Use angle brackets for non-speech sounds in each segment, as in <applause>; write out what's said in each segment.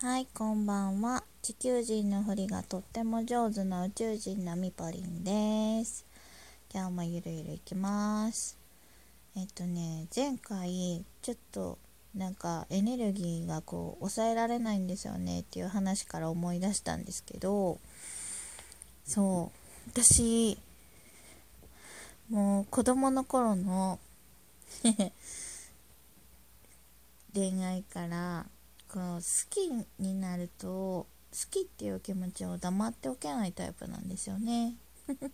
はい、こんばんは。地球人のふりがとっても上手な宇宙人のみぽりんです。今日もゆるゆるいきます。えっとね、前回ちょっとなんかエネルギーがこう抑えられないんですよねっていう話から思い出したんですけど、そう、私、もう子供の頃の <laughs> 恋愛からこう好きになると好きっていう気持ちを黙っておけないタイプなんですよね。<laughs> っ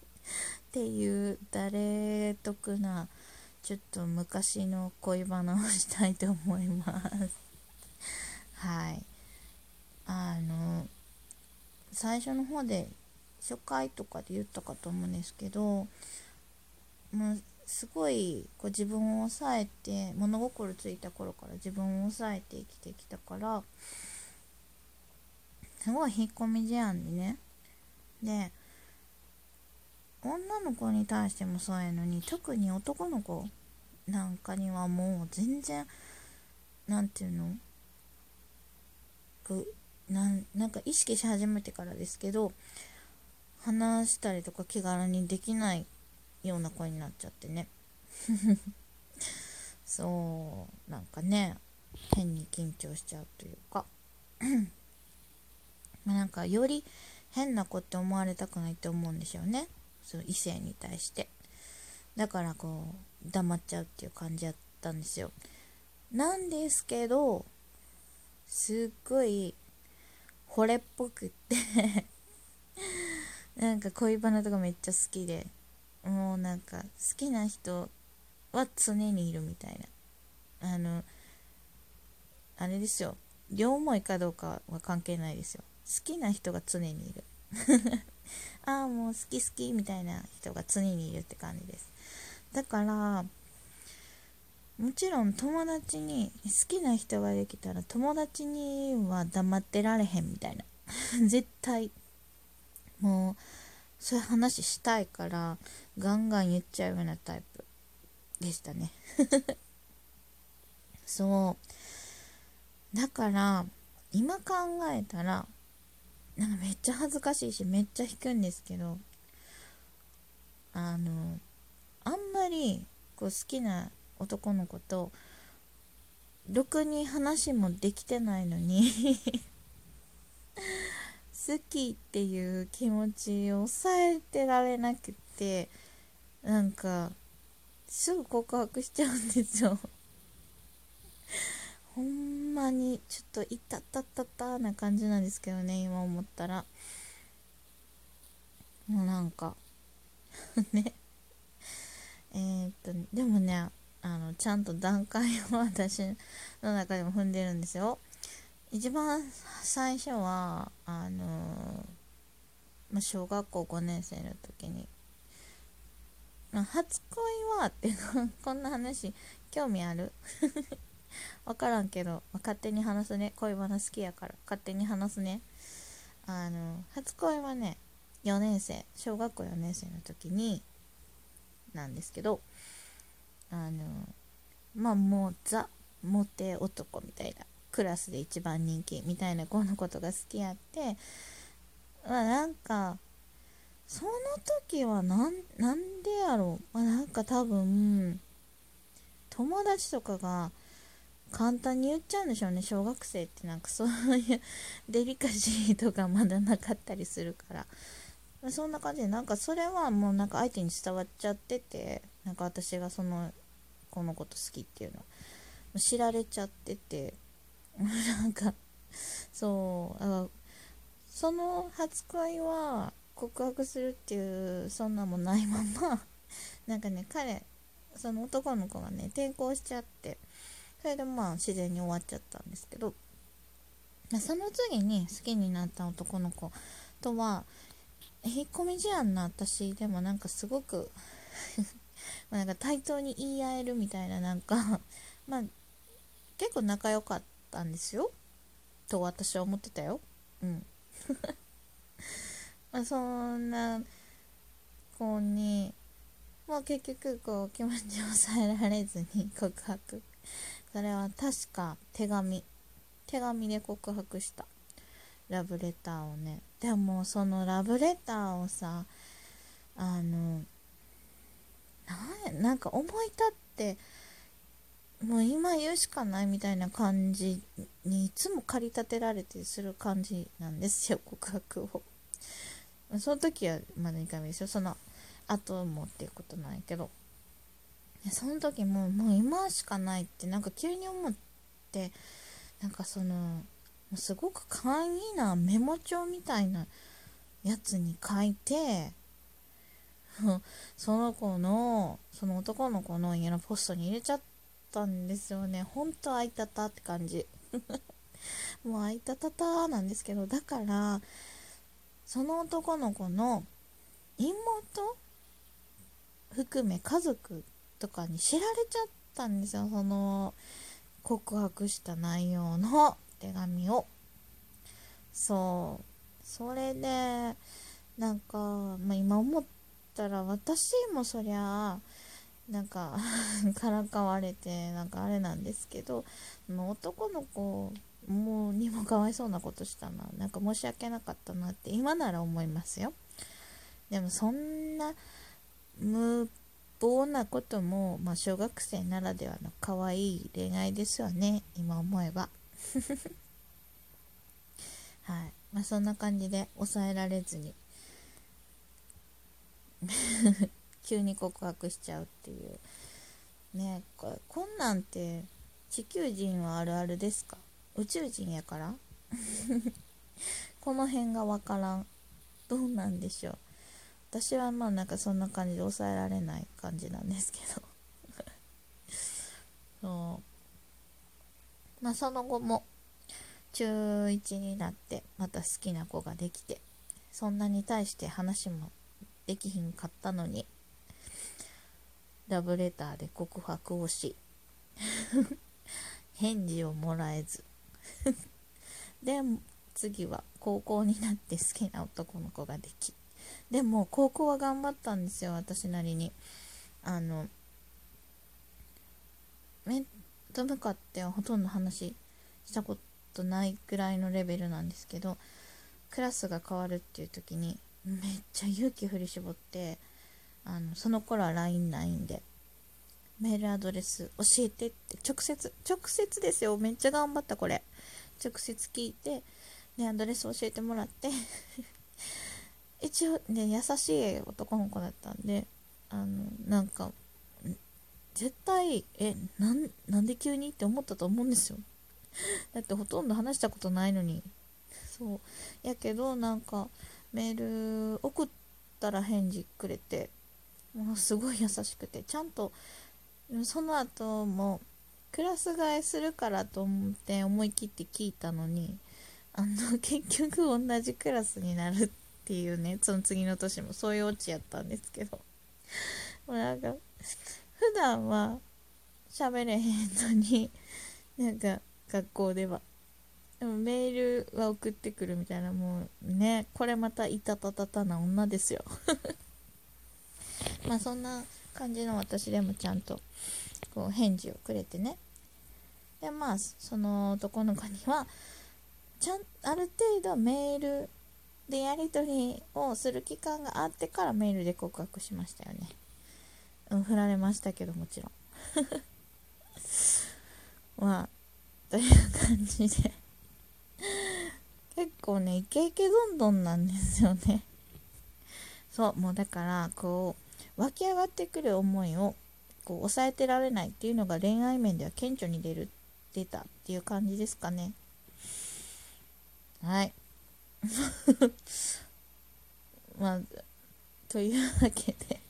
ていう誰得なちょっと昔の恋バナをしたいと思います。はい。あの最初の方で初回とかで言ったかと思うんですけどもうすごいこう自分を抑えて物心ついた頃から自分を抑えて生きてきたからすごい引っ込み思案でね。で女の子に対してもそうやのに特に男の子なんかにはもう全然なんていうの？なんなんか意識し始めてからですけど話したりとか気軽にできないような子になっちゃってね。<laughs> そうなんかね変に緊張しちゃうというか。<coughs> まなんかより変な子って思われたくないって思うんでしょうね。その異性に対して。だからこう黙っちゃうっていう感じやったんですよ。なんですけどすっごい惚れっぽくって。<laughs> なんか恋バナとかめっちゃ好きで。もうなんか好きな人は常にいるみたいな。あのあれですよ。両思いかどうかは関係ないですよ。好きな人が常にいる。<laughs> ああもう好き好きみたいな人が常にいるって感じです。だからもちろん友達に好きな人ができたら友達には黙ってられへんみたいな。<laughs> 絶対。もうそういう話したいからガンガン言っちゃうようなタイプでしたね。<laughs> そう。だから今考えたらなんかめっちゃ恥ずかしいしめっちゃ引くんですけどあのあんまりこう好きな男の子とろくに話もできてないのに <laughs> 好きっていう気持ちを抑えてられなくてなんかすぐ告白しちゃうんですよ。<laughs> ほんまにちょっといたたたたな感じなんですけどね今思ったら。もうなんか <laughs> ね。え、っとでもねあのちゃんと段階を私の中でも踏んでるんですよ。一番最初はあのま、小学校5年生の時に「ま、初恋は」ってこんな話興味ある？<laughs> 分からんけど、ま、勝手に話すね。恋バナ好きやから勝手に話すね。あの初恋はね4年生小学校4年生の時になんですけどあのまあもうザモテ男みたいな。クラスで一番人気みたいな子のことが好きやってまあなんかその時はなんでやろう、まあ、なんか多分友達とかが簡単に言っちゃうんでしょうね。小学生ってなんかそういう <laughs> デリカシーとかまだなかったりするから、ま、そんな感じでなんかそれはもうなんか相手に伝わっちゃっててなんか私がその子のこと好きっていうの知られちゃってて。なんかそうあその初恋は告白するっていうそんなもないまま。<laughs> なんかね彼その男の子がね転校しちゃって。それでまあ自然に終わっちゃったんですけど。その次に好きになった男の子とは引っ込み思案な私でもなんかすごく <laughs> なんか対等に言い合えるみたいななんか。<laughs> まあ結構仲良かったったんですよ。と私は思ってたよ。うん。<laughs> まあそんな子にもう結局こう気持ちを抑えられずに告白。それは確か手紙。手紙で告白した。ラブレターをね。でもそのラブレターをさあのなんか思い立ってもう今言うしかないみたいな感じにいつも駆り立てられてする感じなんですよ告白を。<laughs> その時はまだ2回目ですよその後もっていうことなんやけど。その時ももう今しかないってなんか急に思ってなんかそのすごく簡易なメモ帳みたいなやつに書いて <laughs> その子のその男の子の家のポストに入れちゃってたんですよね。ほんとあいたたって感じ。<laughs> もうあいたたたなんですけどだからその男の子の妹含め家族とかに知られちゃったんですよ。その告白した内容の手紙を。そう。それでなんか、まあ、今思ったら私もそりゃなんか <laughs> からかわれてなんかあれなんですけど男の子もうにもかわいそうなことしたな。なんか申し訳なかったなって今なら思いますよ。でもそんな無謀なことも、まあ、小学生ならではの可愛い恋愛ですよね。今思えば。<laughs> はい。まあそんな感じで抑えられずに。<laughs> 急に告白しちゃうっていう。ねこれこんなんて地球人はあるあるですか？宇宙人やから？<laughs> この辺がわからん。どうなんでしょう？私はまあなんかそんな感じで抑えられない感じなんですけど。<laughs> そう。まあその後も中1になってまた好きな子ができてそんなに対して話もできひんかったのにラブレターで告白をし <laughs> 返事をもらえず。<laughs> で次は高校になって好きな男の子ができ。でも高校は頑張ったんですよ私なりに。あの面と向かってはほとんど話したことないくらいのレベルなんですけどクラスが変わるっていう時にめっちゃ勇気振り絞ってあのその頃は LINE ないんでメールアドレス教えてって直接直接ですよ。めっちゃ頑張ったこれ。直接聞いてでアドレス教えてもらって。<laughs> 一応ね優しい男の子だったんであのなんか絶対えなんなんで急にって思ったと思うんですよ。<laughs> だってほとんど話したことないのに。そう。やけどなんかメール送ったら返事くれてもうすごい優しくてちゃんとその後もクラス替えするからと思って思い切って聞いたのにあの <laughs> 結局同じクラスになるっていうねその次の年もそういうオチやったんですけど。<laughs> もうなんか普段は喋れへんのに <laughs> なんか学校では。でもメールは送ってくるみたいなもうねこれまたいたたたたな女ですよ。まあそんな感じの私でもちゃんとこう返事をくれてねでまあその男の子にはちゃんある程度メールでやり取りをする期間があってからメールで告白しましたよね。うん、振られましたけどもちろん。<laughs> まあ、という感じで結構ね、イケイケどんどんなんですよねそう、もうだから、こう、湧き上がってくる思いを、こう、抑えてられないっていうのが恋愛面では顕著に出る、出たっていう感じですかね。はい。<laughs> まあ、というわけで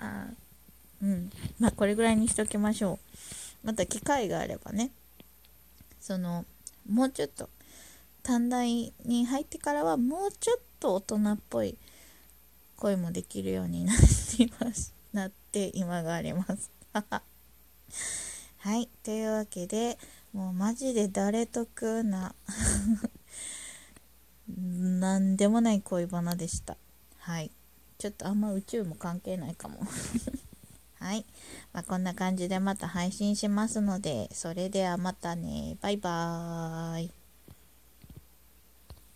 あうん。まあ、これぐらいにしときましょう。また機会があればね、その、もうちょっと、短大に入ってからはもうちょっと大人っぽい声もできるようになっています。なって今があります。<laughs> はい。というわけで、もうマジで誰得な <laughs> なんでもない恋バナでした。はい。ちょっとあんま宇宙も関係ないかも。<laughs> はい。まあ、こんな感じでまた配信しますので、それではまたね。バイバーイ。